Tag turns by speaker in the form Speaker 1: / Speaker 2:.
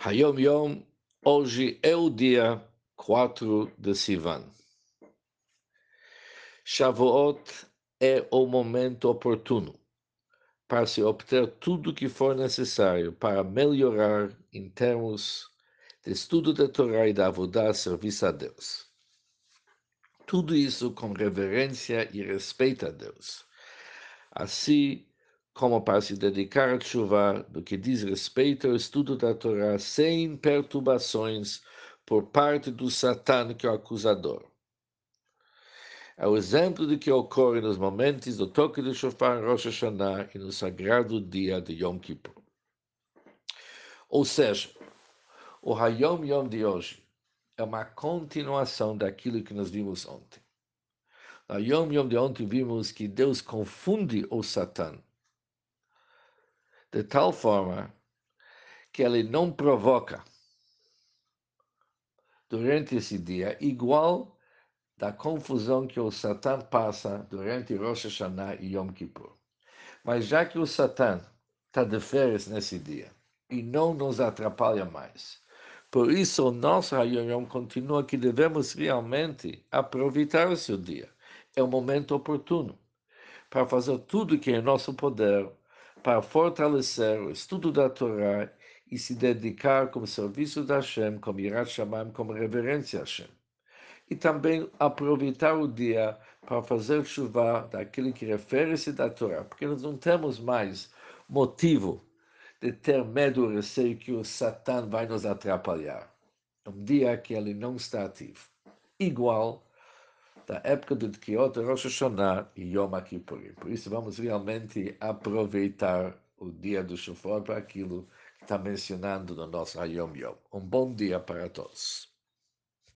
Speaker 1: Hayom Yom, hoje é o dia 4 de Sivan. Shavuot é o momento oportuno para se obter tudo o que for necessário para melhorar em termos de estudo da Torá e da Avodá, serviço a Deus. Tudo isso com reverência e respeito a Deus. Assim, como para se dedicar a chuva do que diz respeito ao estudo da Torá sem perturbações por parte do Satã, que é o acusador. É o exemplo de que ocorre nos momentos do toque do shofar em Rosh Hashanah e no sagrado dia de Yom Kippur. Ou seja, o Hayom Yom de hoje é uma continuação daquilo que nós vimos ontem. No Yom Yom de ontem vimos que Deus confunde o Satã de tal forma que ele não provoca durante esse dia, igual da confusão que o Satã passa durante Rosh Hashanah e Yom Kippur. Mas já que o Satã está de férias nesse dia e não nos atrapalha mais, por isso o nosso Hayom Yom continua que devemos realmente aproveitar seu dia. É o momento oportuno para fazer tudo que é nosso poder para fortalecer o estudo da Torá e se dedicar como serviço da Hashem, como Irat Shamayim, como reverência a Hashem. E também aproveitar o dia para fazer chuva daquele que refere-se da Torá, porque nós não temos mais motivo de ter medo ou receio que o Satã vai nos atrapalhar. Um dia que ele não está ativo. Igual da época do Tkiot, Rosh Hashanah e Yom Kippurim. Por isso, vamos realmente aproveitar o dia do Shofar para aquilo que está mencionando no nosso Hayom Yom. Um bom dia para todos.